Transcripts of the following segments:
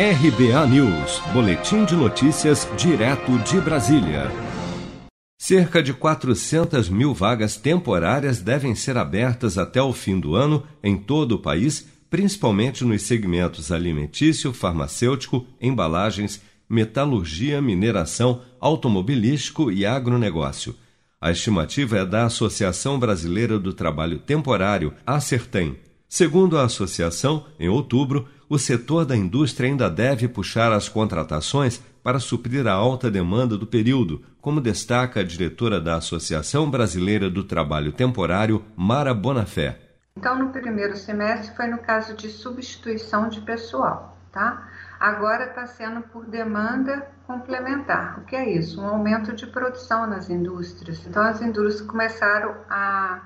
RBA News, Boletim de Notícias, direto de Brasília. Cerca de 400 mil vagas temporárias devem ser abertas até o fim do ano em todo o país, principalmente nos segmentos alimentício, farmacêutico, embalagens, metalurgia, mineração, automobilístico e agronegócio. A estimativa é da Associação Brasileira do Trabalho Temporário, Acertem. Segundo a associação, em outubro, o setor da indústria ainda deve puxar as contratações para suprir a alta demanda do período, como destaca a diretora da Associação Brasileira do Trabalho Temporário, Mara Bonafé. Então, no primeiro semestre foi no caso de substituição de pessoal, tá? Agora está sendo por demanda complementar. O que é isso? Um aumento de produção nas indústrias. Então, as indústrias começaram a,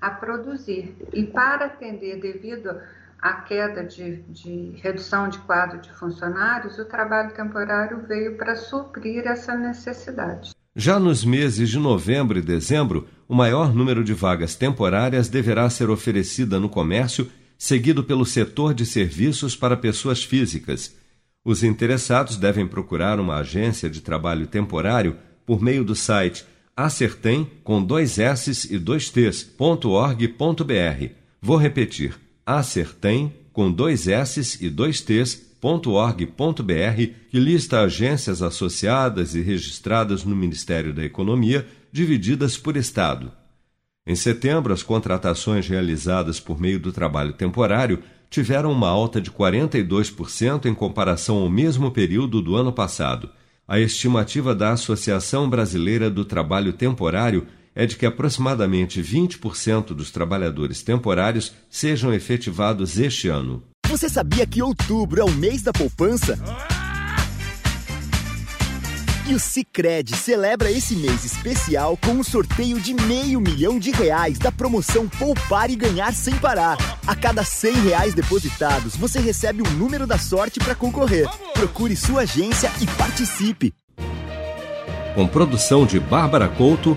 a produzir. E para atender, devido a queda de, de, redução de quadro de funcionários, o trabalho temporário veio para suprir essa necessidade. Já nos meses de novembro e dezembro, o maior número de vagas temporárias deverá ser oferecida no comércio, seguido pelo setor de serviços para pessoas físicas. Os interessados devem procurar uma agência de trabalho temporário por meio do site acertem com dois s e dois t's.org.br. Vou repetir acertem, com dois S e dois T's.org.br, que lista agências associadas e registradas no Ministério da Economia, divididas por Estado. Em setembro, as contratações realizadas por meio do trabalho temporário tiveram uma alta de 42% em comparação ao mesmo período do ano passado. A estimativa da Associação Brasileira do Trabalho Temporário é de que aproximadamente 20% dos trabalhadores temporários sejam efetivados este ano. Você sabia que outubro é o mês da poupança? E o Cicred celebra esse mês especial com um sorteio de meio milhão de reais da promoção Poupar e Ganhar Sem Parar. A cada cem reais depositados, você recebe um número da sorte para concorrer. Procure sua agência e participe. Com produção de Bárbara Couto,